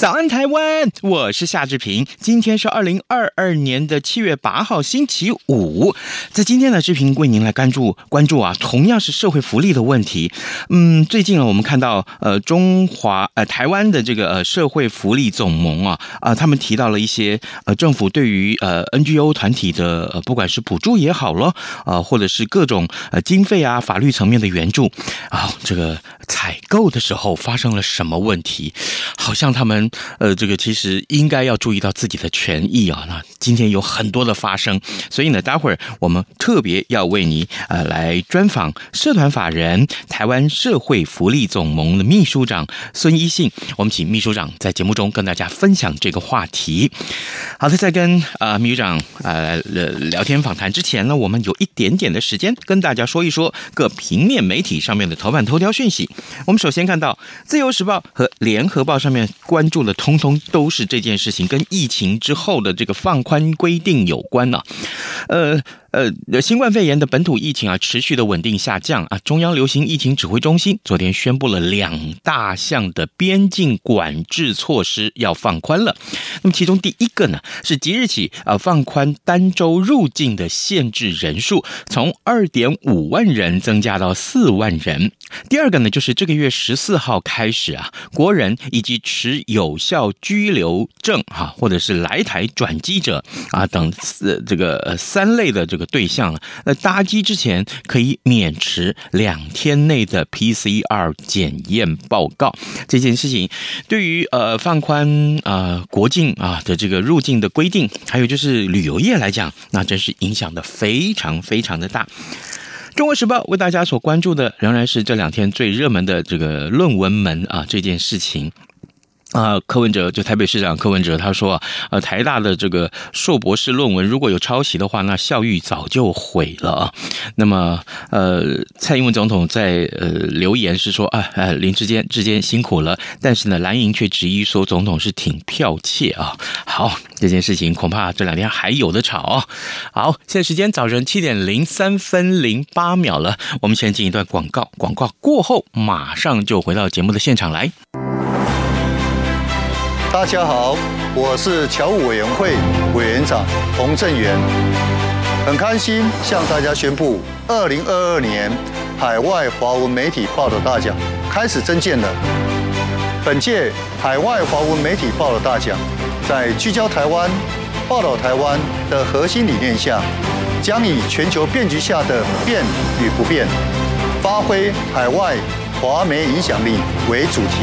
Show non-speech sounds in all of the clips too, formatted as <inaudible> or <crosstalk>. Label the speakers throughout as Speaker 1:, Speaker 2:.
Speaker 1: 早安，台湾！我是夏志平。今天是二零二二年的七月八号，星期五。在今天的志平为您来关注关注啊，同样是社会福利的问题。嗯，最近啊，我们看到呃，中华呃台湾的这个呃社会福利总盟啊啊、他们提到了一些呃政府对于呃 NGO 团体的呃不管是补助也好了啊、或者是各种呃经费啊法律层面的援助啊，这个采购的时候发生了什么问题？好像他们。呃，这个其实应该要注意到自己的权益啊。那今天有很多的发生，所以呢，待会儿我们特别要为你呃来专访社团法人台湾社会福利总盟的秘书长孙一信。我们请秘书长在节目中跟大家分享这个话题。好的，在跟啊、呃、秘书长呃聊天访谈之前呢，我们有一点点的时间跟大家说一说各平面媒体上面的头版头条讯息。我们首先看到《自由时报》和《联合报》上面关注。的通通都是这件事情跟疫情之后的这个放宽规定有关呢、呃。呃，新冠肺炎的本土疫情啊，持续的稳定下降啊。中央流行疫情指挥中心昨天宣布了两大项的边境管制措施要放宽了。那么其中第一个呢，是即日起啊放宽单周入境的限制人数，从二点五万人增加到四万人。第二个呢，就是这个月十四号开始啊，国人以及持有效居留证哈，或者是来台转机者啊等四这个呃三类的这个。个对象了，那，搭机之前可以免持两天内的 PCR 检验报告。这件事情对于呃放宽啊、呃、国境啊的这个入境的规定，还有就是旅游业来讲，那真是影响的非常非常的大。中国时报为大家所关注的仍然是这两天最热门的这个论文门啊这件事情。啊，柯文哲就台北市长柯文哲他说啊，呃，台大的这个硕博士论文如果有抄袭的话，那校誉早就毁了啊。那么，呃，蔡英文总统在呃留言是说啊，呃，林志坚智坚辛苦了，但是呢，蓝营却质疑说总统是挺剽窃啊。好，这件事情恐怕这两天还有的吵啊。好，现在时间早晨七点零三分零八秒了，我们先进一段广告，广告过后马上就回到节目的现场来。
Speaker 2: 大家好，我是侨务委员会委员长洪正元，很开心向大家宣布，二零二二年海外华文媒体报道大奖开始征件了。本届海外华文媒体报道大奖，在聚焦台湾、报道台湾的核心理念下，将以全球变局下的变与不变，发挥海外华媒影响力为主题。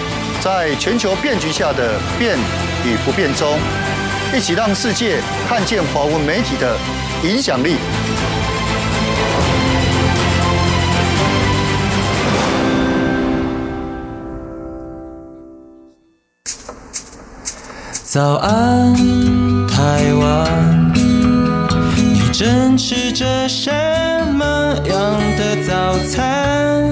Speaker 2: 在全球变局下的变与不变中，一起让世界看见华文媒体的影响力。
Speaker 3: 早安，台湾，你正吃着什么样的早餐？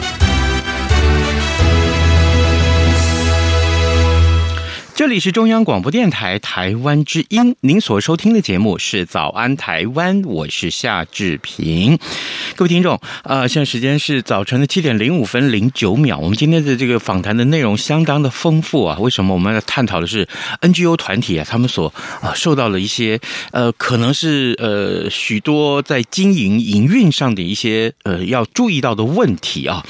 Speaker 1: 这里是中央广播电台台湾之音，您所收听的节目是《早安台湾》，我是夏志平。各位听众，呃，现在时间是早晨的七点零五分零九秒。我们今天的这个访谈的内容相当的丰富啊。为什么我们要探讨的是 NGO 团体啊？他们所啊、受到了一些呃，可能是呃许多在经营营运上的一些呃要注意到的问题啊。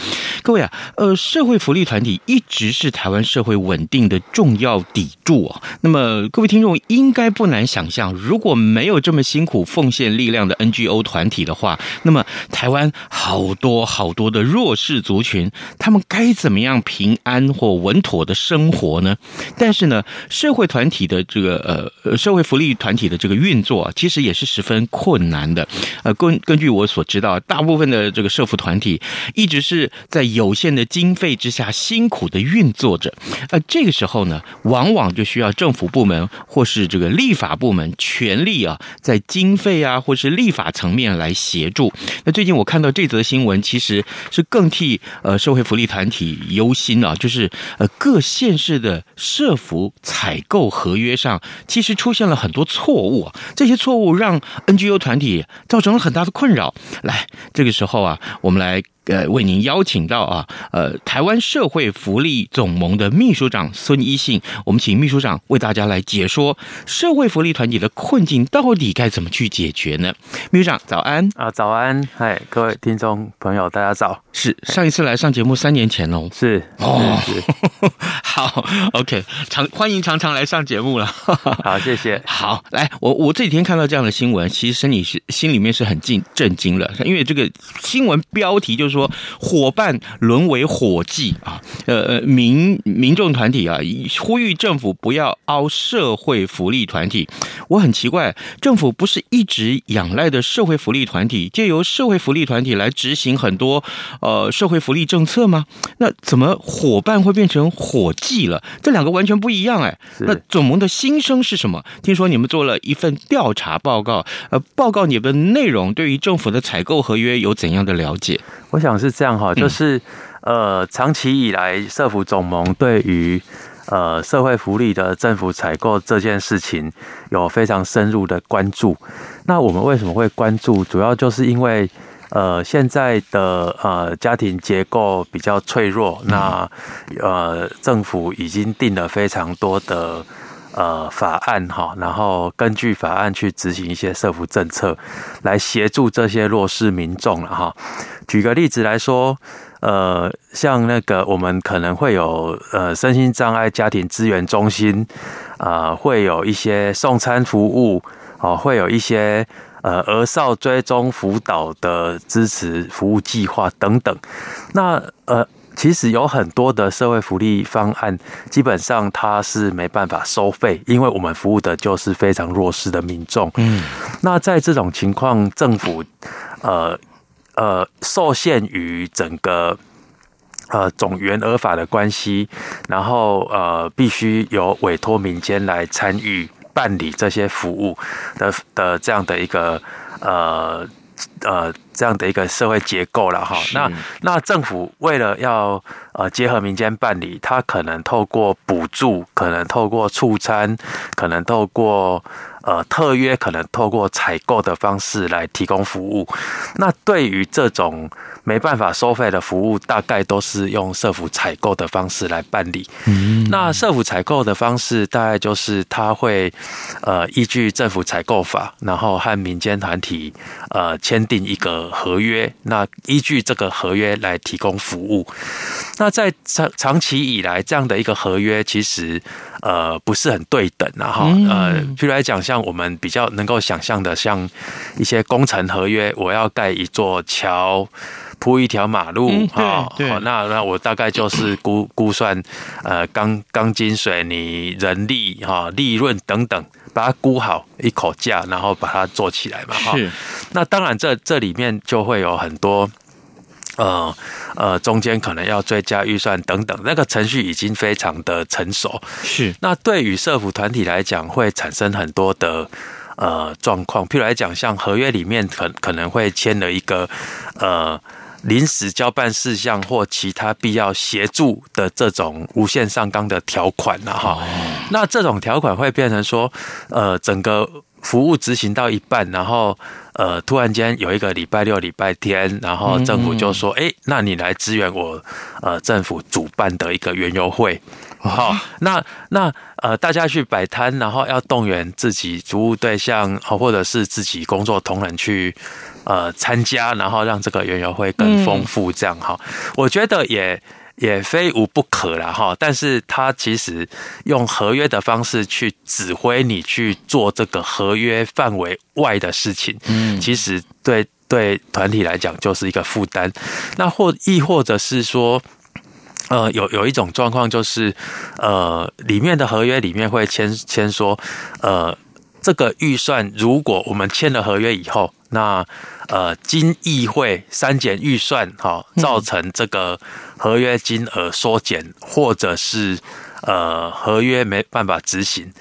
Speaker 1: 各位啊，呃，社会福利团体一直是台湾社会稳定的重要底柱啊。那么各位听众应该不难想象，如果没有这么辛苦奉献力量的 NGO 团体的话，那么台湾好多好多的弱势族群，他们该怎么样平安或稳妥的生活呢？但是呢，社会团体的这个呃社会福利团体的这个运作啊，其实也是十分困难的。呃，根根据我所知道，大部分的这个社福团体一直是在有限的经费之下辛苦的运作着。呃，这个时候呢，往往往就需要政府部门或是这个立法部门全力啊，在经费啊或是立法层面来协助。那最近我看到这则新闻，其实是更替呃社会福利团体忧心啊，就是呃各县市的社福采购合约上，其实出现了很多错误啊，这些错误让 NGO 团体造成了很大的困扰。来，这个时候啊，我们来。呃，为您邀请到啊，呃，台湾社会福利总盟的秘书长孙一信，我们请秘书长为大家来解说社会福利团体的困境到底该怎么去解决呢？秘书长早安
Speaker 4: 啊，早安，嗨，各位听众朋友，大家早。
Speaker 1: 是上一次来上节目三年前喽，
Speaker 4: 是
Speaker 1: 哦，是 <laughs> 好，OK，常欢迎常常来上节目了，<laughs>
Speaker 4: 好，谢谢。
Speaker 1: 好，来，我我这几天看到这样的新闻，其实心里是心里面是很震震惊了，因为这个新闻标题就是。说伙伴沦为伙计啊，呃，民民众团体啊，呼吁政府不要凹社会福利团体。我很奇怪，政府不是一直仰赖的社会福利团体，借由社会福利团体来执行很多呃社会福利政策吗？那怎么伙伴会变成伙计了？这两个完全不一样哎。那总盟的心声是什么？听说你们做了一份调查报告，呃，报告你们的内容对于政府的采购合约有怎样的了解？
Speaker 4: 我想是这样哈，就是呃，长期以来，社福总盟对于呃社会福利的政府采购这件事情有非常深入的关注。那我们为什么会关注？主要就是因为呃现在的呃家庭结构比较脆弱，那呃政府已经定了非常多的。呃，法案哈，然后根据法案去执行一些社福政策，来协助这些弱势民众了哈。举个例子来说，呃，像那个我们可能会有呃身心障碍家庭资源中心，啊、呃，会有一些送餐服务，哦，会有一些呃儿少追踪辅导的支持服务计划等等。那呃。其实有很多的社会福利方案，基本上它是没办法收费，因为我们服务的就是非常弱势的民众。嗯，那在这种情况，政府呃呃受限于整个呃总员额法的关系，然后呃必须由委托民间来参与办理这些服务的的这样的一个呃。呃，这样的一个社会结构了哈，那那政府为了要呃结合民间办理，它可能透过补助，可能透过促餐，可能透过呃特约，可能透过采购的方式来提供服务。那对于这种没办法收费的服务，大概都是用社府采购的方式来办理。嗯，那社府采购的方式，大概就是他会呃依据政府采购法，然后和民间团体呃签订一个合约，那依据这个合约来提供服务。那在长长期以来，这样的一个合约其实呃不是很对等啊哈。呃，譬如来讲，像我们比较能够想象的，像一些工程合约，我要盖一座桥。铺一条马路啊，好，那那我大概就是估 <coughs> 估算，呃，钢钢筋水泥人力哈利润等等，把它估好一口价，然后把它做起来嘛哈。那当然这这里面就会有很多，呃呃，中间可能要追加预算等等，那个程序已经非常的成熟。是。那对于社福团体来讲，会产生很多的呃状况，譬如来讲，像合约里面可可能会签了一个呃。临时交办事项或其他必要协助的这种无限上纲的条款了哈，那这种条款会变成说，呃，整个服务执行到一半，然后呃，突然间有一个礼拜六、礼拜天，然后政府就说，哎、那你来支援我，呃，政府主办的一个园游会。好，那那呃，大家去摆摊，然后要动员自己服务对象，或者是自己工作同仁去呃参加，然后让这个园游会更丰富，这样哈、嗯，我觉得也也非无不可啦哈。但是他其实用合约的方式去指挥你去做这个合约范围外的事情，嗯，其实对对团体来讲就是一个负担。那或亦或者是说。呃，有有一种状况就是，呃，里面的合约里面会签签说，呃，这个预算如果我们签了合约以后，那呃，经议会删减预算，哈，造成这个合约金额缩减，或者是呃，合约没办法执行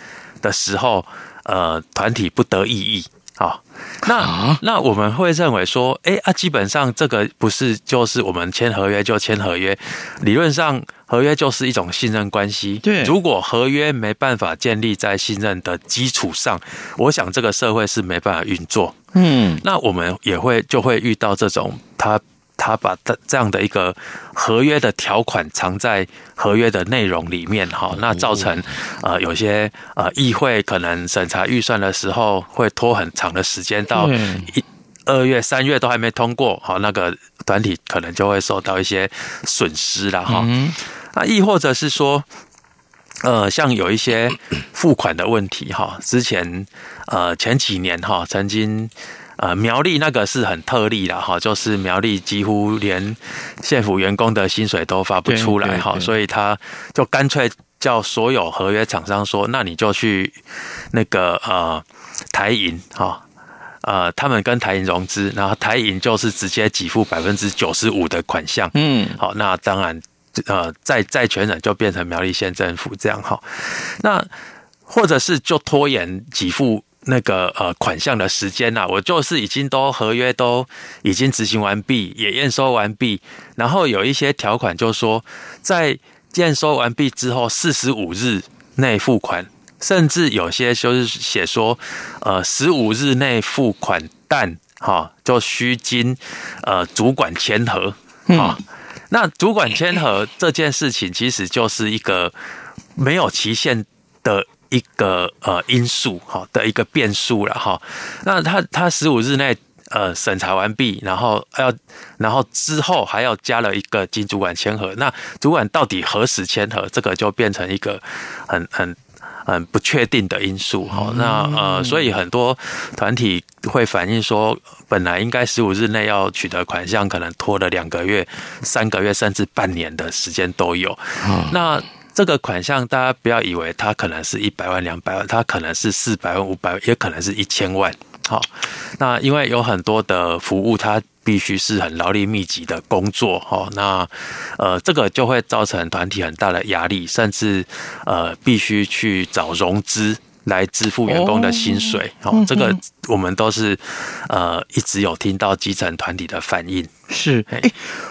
Speaker 4: 的时候，呃，团体不得异议。好，那那我们会认为说，哎啊，基本上这个不是就是我们签合约就签合约，理论上合约就是一种信任关系。对，如果合约没办法建立在信任的基础上，我想这个社会是没办法运作。嗯，那我们也会就会遇到这种他。他把这这样的一个合约的条款藏在合约的内容里面，哈，那造成呃有些呃议会可能审查预算的时候会拖很长的时间，到一二月、三月都还没通过，哈，那个团体可能就会受到一些损失了，哈。那亦或者是说，呃，像有一些付款的问题，哈，之前呃前几年哈曾经。呃，苗栗那个是很特例了哈，就是苗栗几乎连县府员工的薪水都发不出来哈，所以他就干脆叫所有合约厂商说，那你就去那个呃台银哈，呃他们跟台银融资，然后台银就是直接给付百分之九十五的款项，嗯，好，那当然呃债债权人就变成苗栗县政府这样哈，那或者是就拖延给付。那个呃款项的时间呐，我就是已经都合约都已经执行完毕，也验收完毕，然后有一些条款就说，在验收完毕之后四十五日内付款，甚至有些就是写说，呃十五日内付款，但哈就需经呃主管签核哈。那主管签核这件事情，其实就是一个没有期限的。一个呃因素哈的一个变数了哈，那他他十五日内呃审查完毕，然后要然后之后还要加了一个经主管签核，那主管到底何时签核，这个就变成一个很很很不确定的因素哈。那呃，所以很多团体会反映说，本来应该十五日内要取得款项，可能拖了两个月、三个月，甚至半年的时间都有。那这个款项，大家不要以为它可能是一百万、两百万，它可能是四百万、五百万，也可能是一千万。好，那因为有很多的服务，它必须是很劳力密集的工作。哈，那呃，这个就会造成团体很大的压力，甚至呃，必须去找融资来支付员工的薪水。哦，这个我们都是呃一直有听到基层团体的反应。
Speaker 1: 是，哎，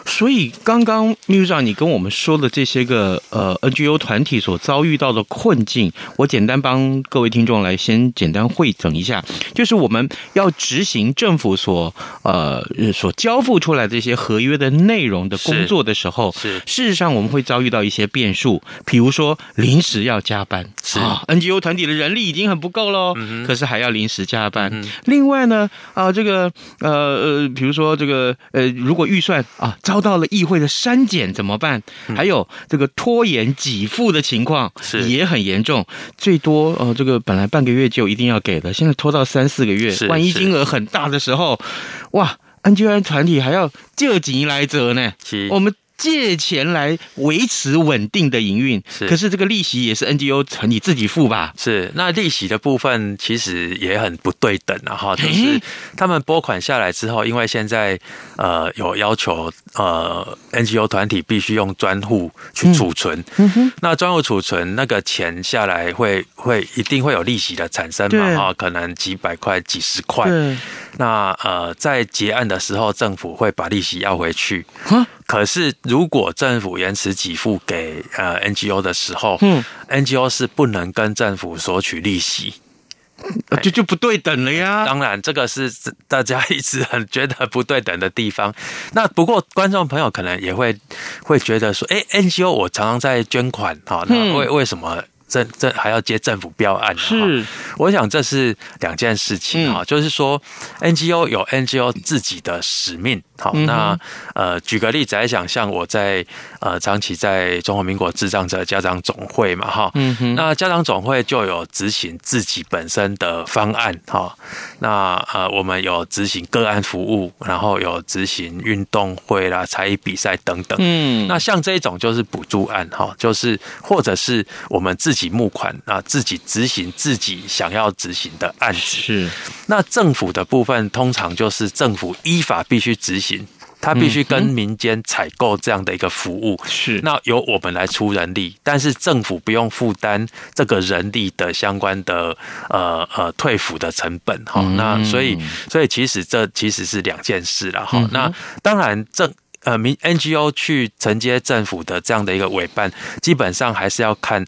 Speaker 1: 所以刚刚秘书长你跟我们说的这些个呃 NGO 团体所遭遇到的困境，我简单帮各位听众来先简单汇总一下，就是我们要执行政府所呃所交付出来的这些合约的内容的工作的时候，是，事实上我们会遭遇到一些变数，比如说临时要加班，是。啊，NGO 团体的人力已经很不够喽，嗯，可是还要临时加班，嗯，另外呢啊这个呃呃比如说这个呃。如果预算啊遭到了议会的删减怎么办？还有这个拖延给付的情况也很严重，最多呃这个本来半个月就一定要给的，现在拖到三四个月，万一金额很大的时候，哇，NGO 团体还要借钱来着呢，我们。借钱来维持稳定的营运，是，可是这个利息也是 NGO 成你自己付吧？
Speaker 4: 是，那利息的部分其实也很不对等啊，哈，就是他们拨款下来之后，因为现在呃有要求，呃 NGO 团体必须用专户去储存，嗯哼，那专户储存那个钱下来会会一定会有利息的产生嘛，哈，可能几百块、几十块，那呃在结案的时候，政府会把利息要回去，可是如果政府延迟给付给呃 NGO 的时候，嗯，NGO 是不能跟政府索取利息。
Speaker 1: 就就不对等了呀！
Speaker 4: 当然，这个是大家一直很觉得不对等的地方。<laughs> 那不过，观众朋友可能也会会觉得说：“哎，NGO 我常常在捐款，哈，那为为什么？”政政还要接政府标案，
Speaker 1: 是，
Speaker 4: 我想这是两件事情哈，就是说 NGO 有 NGO 自己的使命，好，那呃举个例子来讲，像我在呃长期在中华民国智障者家长总会嘛哈，嗯哼，那家长总会就有执行自己本身的方案哈，那呃我们有执行个案服务，然后有执行运动会啦、才艺比赛等等，嗯，那像这种就是补助案哈，就是或者是我们自己。自己募款啊，自己执行自己想要执行的案子。
Speaker 1: 是，
Speaker 4: 那政府的部分通常就是政府依法必须执行，他必须跟民间采购这样的一个服务。
Speaker 1: 是，
Speaker 4: 那由我们来出人力，但是政府不用负担这个人力的相关的呃呃退抚的成本。哈，那所以所以其实这其实是两件事了。哈，那当然政。呃，民 NGO 去承接政府的这样的一个委办，基本上还是要看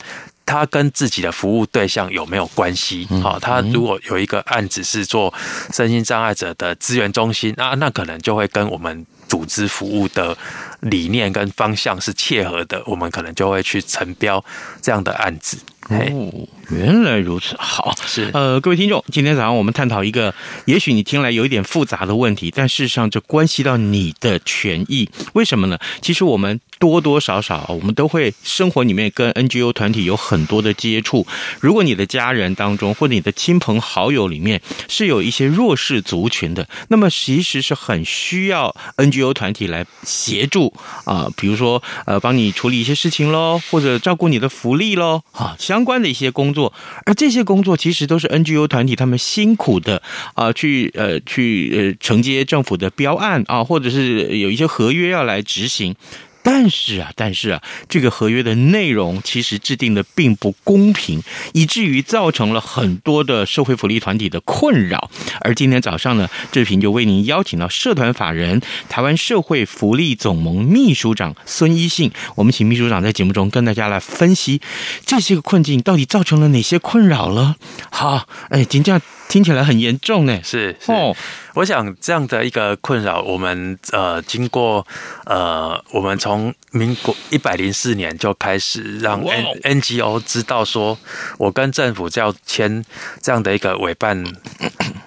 Speaker 4: 他跟自己的服务对象有没有关系。好，他如果有一个案子是做身心障碍者的资源中心那，那可能就会跟我们组织服务的理念跟方向是切合的，我们可能就会去承标这样的案子。
Speaker 1: 哦，原来如此，好，
Speaker 4: 是
Speaker 1: 呃，各位听众，今天早上我们探讨一个，也许你听来有一点复杂的问题，但事实上这关系到你的权益，为什么呢？其实我们。多多少少，我们都会生活里面跟 NGO 团体有很多的接触。如果你的家人当中或者你的亲朋好友里面是有一些弱势族群的，那么其实是很需要 NGO 团体来协助啊，比如说呃，帮你处理一些事情喽，或者照顾你的福利喽，啊，相关的一些工作。而这些工作其实都是 NGO 团体他们辛苦的啊，去呃去呃承接政府的标案啊，或者是有一些合约要来执行。但是啊，但是啊，这个合约的内容其实制定的并不公平，以至于造成了很多的社会福利团体的困扰。而今天早上呢，志平就为您邀请到社团法人台湾社会福利总盟秘书长孙一信，我们请秘书长在节目中跟大家来分析这些个困境到底造成了哪些困扰了。好，哎，今天听起来很严重呢。
Speaker 4: 是是。哦我想这样的一个困扰，我们呃经过呃我们从民国一百零四年就开始让 N NGO 知道说，我跟政府要签这样的一个委办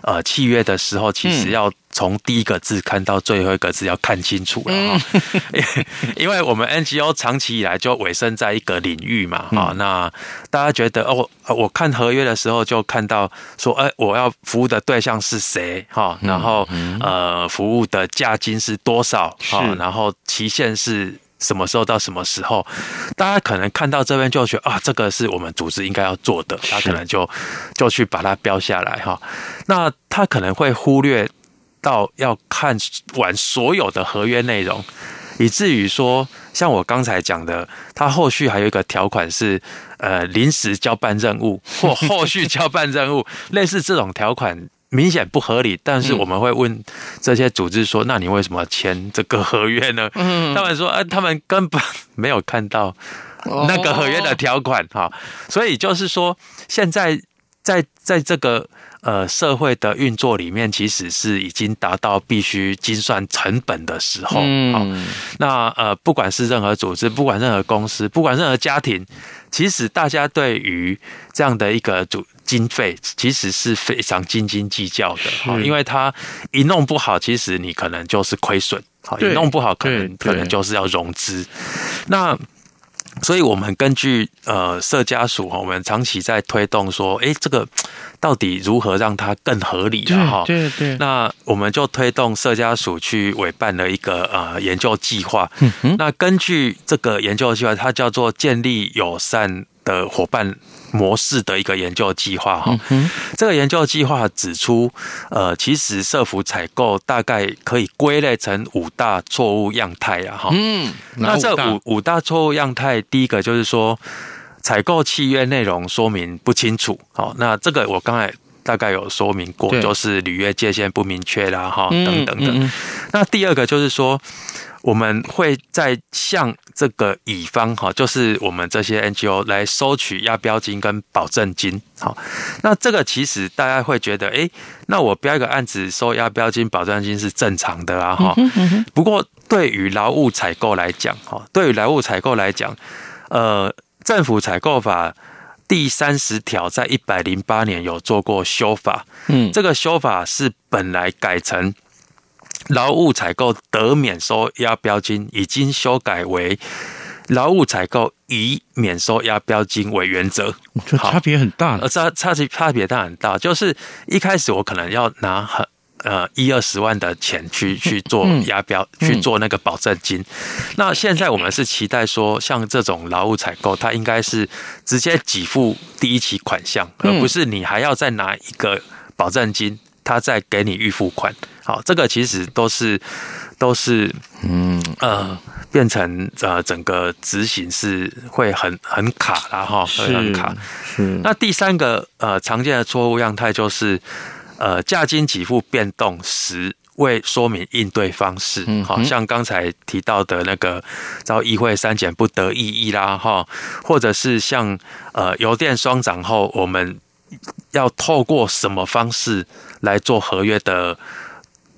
Speaker 4: 呃契约的时候，其实要。从第一个字看到最后一个字要看清楚了哈，<laughs> 因为我们 NGO 长期以来就委身在一个领域嘛哈，那大家觉得哦，我看合约的时候就看到说，哎，我要服务的对象是谁哈，然后呃，服务的价金是多少哈，然后期限是什么时候到什么时候，大家可能看到这边就觉得啊，这个是我们组织应该要做的，他可能就就去把它标下来哈，那他可能会忽略。到要看完所有的合约内容，以至于说，像我刚才讲的，他后续还有一个条款是，呃，临时交办任务或后续交办任务，<laughs> 类似这种条款明显不合理。但是我们会问这些组织说：“那你为什么签这个合约呢？”他们说：“呃，他们根本没有看到那个合约的条款。”哈，所以就是说，现在在在这个。呃，社会的运作里面，其实是已经达到必须精算成本的时候。嗯，那呃，不管是任何组织，不管任何公司，不管任何家庭，其实大家对于这样的一个组经费，其实是非常斤斤计较的。因为它一弄不好，其实你可能就是亏损。好，一弄不好，可能可能就是要融资。那所以，我们根据呃社家属哈，我们长期在推动说，哎，这个到底如何让它更合理了哈？
Speaker 1: 对对。那
Speaker 4: 我们就推动社家属去委办了一个呃研究计划。嗯哼。那根据这个研究计划，它叫做建立友善的伙伴模式的一个研究计划哈，这个研究计划指出，呃，其实社服采购大概可以归类成五大错误样态啊哈。嗯，那这五五大错误样态，第一个就是说，采购契约内容说明不清楚。好，那这个我刚才大概有说明过，就是履约界限不明确啦哈，等等等。那第二个就是说。我们会在向这个乙方哈，就是我们这些 NGO 来收取押标金跟保证金。好，那这个其实大家会觉得，哎，那我标一个案子收押标金、保证金是正常的啊，哈。不过对于劳务采购来讲，哈，对于劳务采购来讲，呃，政府采购法第三十条在一百零八年有做过修法，嗯，这个修法是本来改成。劳务采购得免收押标金，已经修改为劳务采购以免收押标金为原则。
Speaker 1: 这差别很大，
Speaker 4: 呃，差差距差别大很大。就是一开始我可能要拿很呃一二十万的钱去去做押标，去做那个保证金。那现在我们是期待说，像这种劳务采购，它应该是直接给付第一期款项，而不是你还要再拿一个保证金，他再给你预付款。好，这个其实都是都是嗯呃，变成呃整个执行是会很很卡啦哈，会很卡。是。那第三个呃常见的错误样态就是呃价金给付变动时未说明应对方式，好像刚才提到的那个遭议会三减不得异议啦哈，或者是像呃油电双涨后，我们要透过什么方式来做合约的。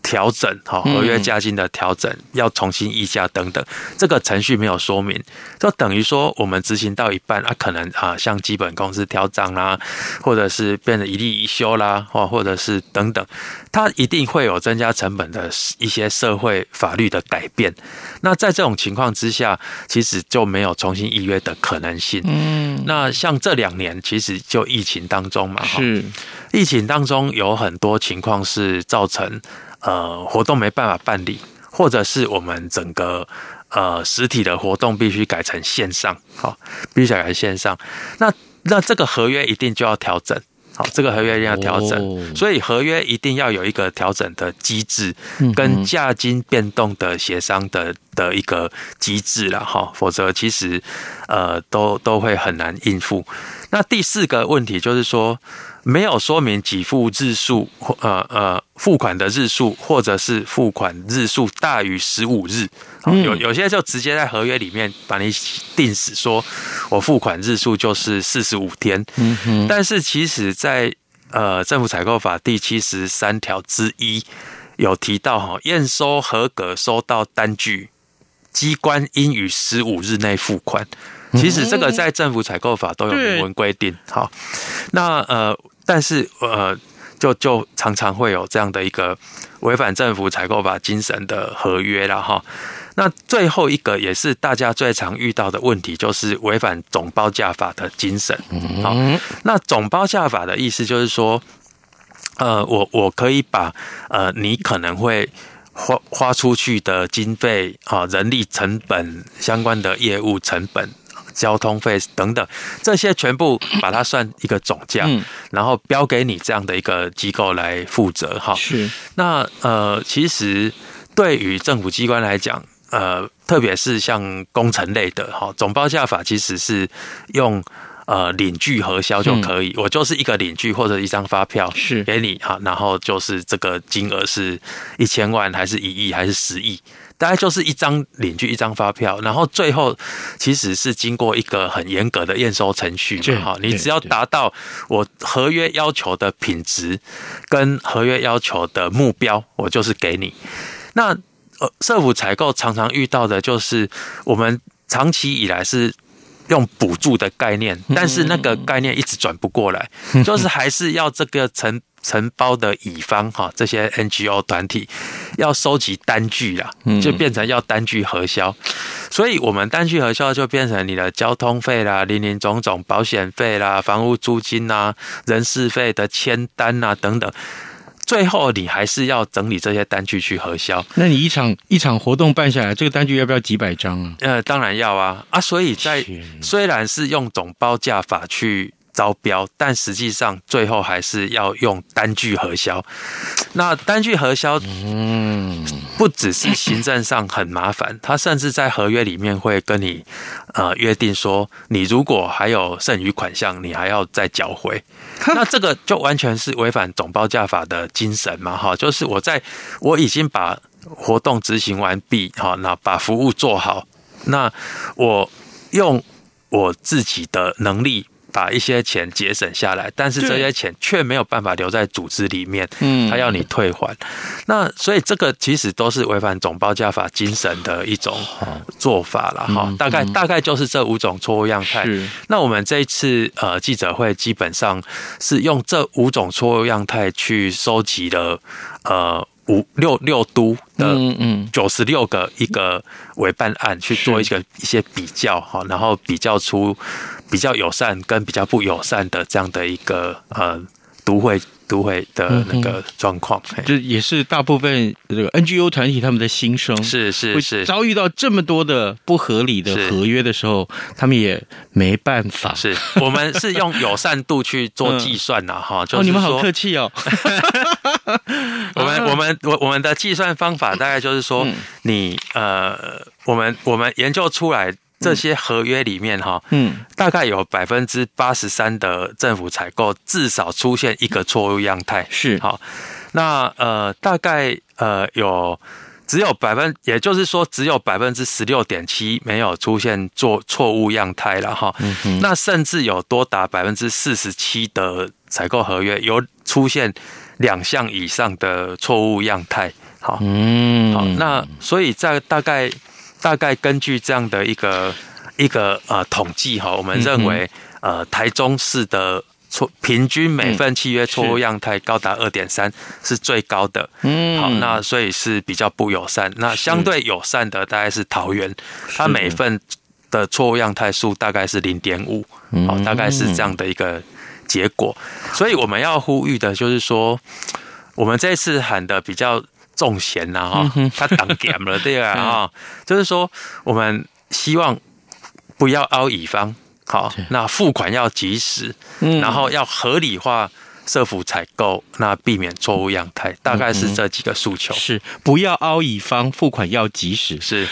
Speaker 4: 调整好，合约价金的调整要重新议价等等，这个程序没有说明，就等于说我们执行到一半啊，可能啊像基本工资调涨啦，或者是变得一例一休啦，或或者是等等，它一定会有增加成本的一些社会法律的改变。那在这种情况之下，其实就没有重新预约的可能性。嗯，那像这两年其实就疫情当中嘛，是疫情当中有很多情况是造成。呃，活动没办法办理，或者是我们整个呃实体的活动必须改成线上，好，必须改成线上。那那这个合约一定就要调整，好，这个合约一定要调整，所以合约一定要有一个调整的机制，跟价金变动的协商的的一个机制了哈，否则其实呃都都会很难应付。那第四个问题就是说。没有说明给付日数，呃呃，付款的日数，或者是付款日数大于十五日，有有些就直接在合约里面把你定死，说我付款日数就是四十五天。但是其实在呃政府采购法第七十三条之一有提到哈，验收合格收到单据，机关应于十五日内付款。其实这个在政府采购法都有明文规定。好，那呃。但是呃，就就常常会有这样的一个违反政府采购法精神的合约了哈。那最后一个也是大家最常遇到的问题，就是违反总报价法的精神。好，那总报价法的意思就是说，呃，我我可以把呃你可能会花花出去的经费啊、人力成本、相关的业务成本。交通费等等，这些全部把它算一个总价，嗯、然后标给你这样的一个机构来负责哈。是，那呃，其实对于政府机关来讲，呃，特别是像工程类的哈，总报价法其实是用呃领据核销就可以，嗯、我就是一个领据或者一张发票是给你哈，然后就是这个金额是一千万还是一亿还是十亿。大概就是一张领据，一张发票，然后最后其实是经过一个很严格的验收程序嘛，哈，你只要达到我合约要求的品质跟合约要求的目标，我就是给你。那呃，社府采购常常遇到的就是我们长期以来是用补助的概念，但是那个概念一直转不过来，<laughs> 就是还是要这个成。承包的乙方哈，这些 NGO 团体要收集单据啦，就变成要单据核销，所以我们单据核销就变成你的交通费啦、林林总总保险费啦、房屋租金啊、人事费的签单啊等等，最后你还是要整理这些单据去核销。
Speaker 1: 那你一场一场活动办下来，这个单据要不要几百张啊？
Speaker 4: 呃，当然要啊啊！所以在虽然是用总报价法去。招标，但实际上最后还是要用单据核销。那单据核销，嗯，不只是行政上很麻烦，他甚至在合约里面会跟你呃约定说，你如果还有剩余款项，你还要再缴回。<laughs> 那这个就完全是违反总报价法的精神嘛，哈，就是我在我已经把活动执行完毕，哈，那把服务做好，那我用我自己的能力。把一些钱节省下来，但是这些钱却没有办法留在组织里面，嗯，他要你退还。那所以这个其实都是违反总报价法精神的一种做法了哈。大概大概就是这五种错误样态。那我们这一次呃记者会基本上是用这五种错误样态去收集了呃。五六六都的嗯嗯。九十六个一个委办案去做一个一些比较哈，然后比较出比较友善跟比较不友善的这样的一个呃都会都会的那个状况，
Speaker 1: 这也是大部分这个 NGO 团体他们的心声，
Speaker 4: 是是是。
Speaker 1: 遭遇到这么多的不合理的合约的时候，他们也没办法。
Speaker 4: 是我们是用友善度去做计算的哈，就
Speaker 1: 你们好客气哦。<laughs>
Speaker 4: 我们我我我们的计算方法大概就是说，你呃，我们我们研究出来这些合约里面哈，嗯，大概有百分之八十三的政府采购至少出现一个错误样态，
Speaker 1: 是。
Speaker 4: 好，那呃大概呃有只有百分，也就是说只有百分之十六点七没有出现做错误样态了哈，那甚至有多达百分之四十七的采购合约有出现。两项以上的错误样态，好，嗯，好，那所以在大概大概根据这样的一个一个呃统计哈，我们认为呃台中市的错平均每份契约错误样态高达二点三，是最高的，嗯，好，那所以是比较不友善，那相对友善的大概是桃园，它每份的错误样态数大概是零点五，好，大概是这样的一个。结果，所以我们要呼吁的就是说，我们这次喊的比较重咸呐哈，他挡点了对啊 <laughs> 哈，就是说我们希望不要凹乙方，好，那付款要及时，然后要合理化社府采购，那避免错误样态，大概是这几个诉求，
Speaker 1: 是不要凹乙方，付款要及时，
Speaker 4: 是，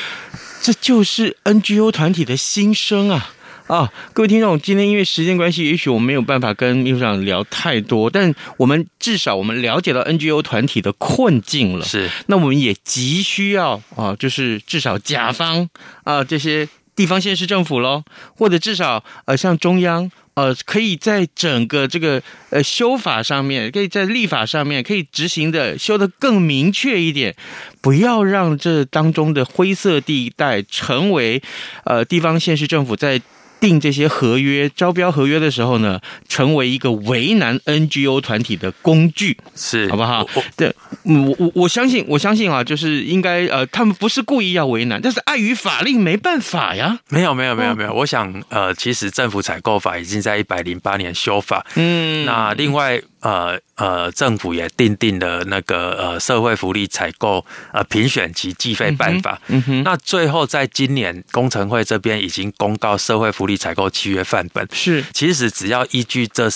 Speaker 1: 这就是 NGO 团体的心声啊。啊、哦，各位听众，今天因为时间关系，也许我没有办法跟秘书长聊太多，但我们至少我们了解到 NGO 团体的困境了。
Speaker 4: 是，
Speaker 1: 那我们也急需要啊，就是至少甲方啊，这些地方县市政府喽，或者至少呃，像中央呃，可以在整个这个呃修法上面，可以在立法上面可以执行的修得更明确一点，不要让这当中的灰色地带成为呃地方县市政府在。订这些合约、招标合约的时候呢，成为一个为难 NGO 团体的工具，
Speaker 4: 是
Speaker 1: 好不好？对，我我我相信，我相信啊，就是应该呃，他们不是故意要为难，但是碍于法令没办法呀。
Speaker 4: 没有，没有，没有，没有。我想，呃，其实政府采购法已经在一百零八年修法，嗯，那另外。呃呃，政府也订定了那个呃社会福利采购呃评选及计费办法。嗯哼。那最后在今年工程会这边已经公告社会福利采购契约范本。
Speaker 1: 是。
Speaker 4: 其实只要依据这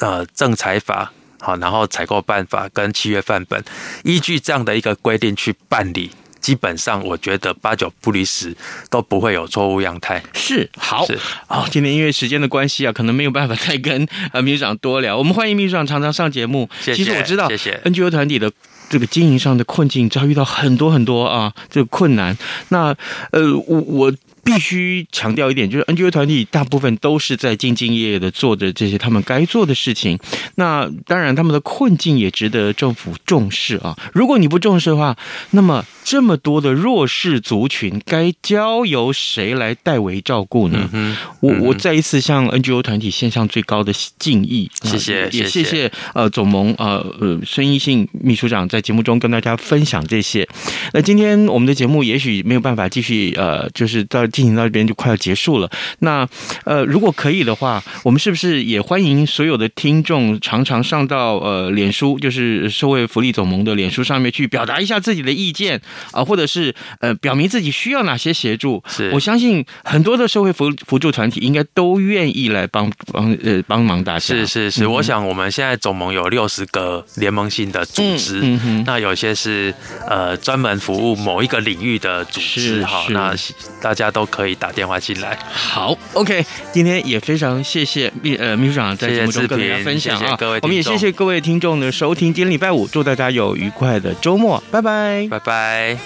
Speaker 4: 呃政采法好，然后采购办法跟契约范本，依据这样的一个规定去办理。基本上，我觉得八九不离十都不会有错误样态。
Speaker 1: 是好，是好。今天因为时间的关系啊，可能没有办法再跟 <laughs> 呃秘书长多聊。我们欢迎秘书长常常上节目。
Speaker 4: 谢谢。
Speaker 1: 其实我知道，谢
Speaker 4: 谢
Speaker 1: NGO 团体的这个经营上的困境，遭遇到很多很多啊，这个困难。那呃，我我。必须强调一点，就是 NGO 团体大部分都是在兢兢业业的做着这些他们该做的事情。那当然，他们的困境也值得政府重视啊。如果你不重视的话，那么这么多的弱势族群该交由谁来代为照顾呢？嗯、我我再一次向 NGO 团体献上最高的敬意，
Speaker 4: 谢谢，
Speaker 1: 也谢谢呃总盟呃呃孙一信秘书长在节目中跟大家分享这些。那今天我们的节目也许没有办法继续呃，就是到。进行到这边就快要结束了。那呃，如果可以的话，我们是不是也欢迎所有的听众常常上到呃脸书，就是社会福利总盟的脸书上面去表达一下自己的意见啊、呃，或者是呃表明自己需要哪些协助？
Speaker 4: 是，
Speaker 1: 我相信很多的社会辅辅助团体应该都愿意来帮帮呃帮忙大家。
Speaker 4: 是是是、嗯，我想我们现在总盟有六十个联盟性的组织，嗯嗯、那有些是呃专门服务某一个领域的组织，好，那大家都可以打电话进来。
Speaker 1: 好，OK，今天也非常谢谢秘呃秘书长在节目中跟大家分享啊，谢谢各位，我们也谢谢各位听众的收听。今天礼拜五，祝大家有愉快的周末，拜拜，
Speaker 4: 拜拜。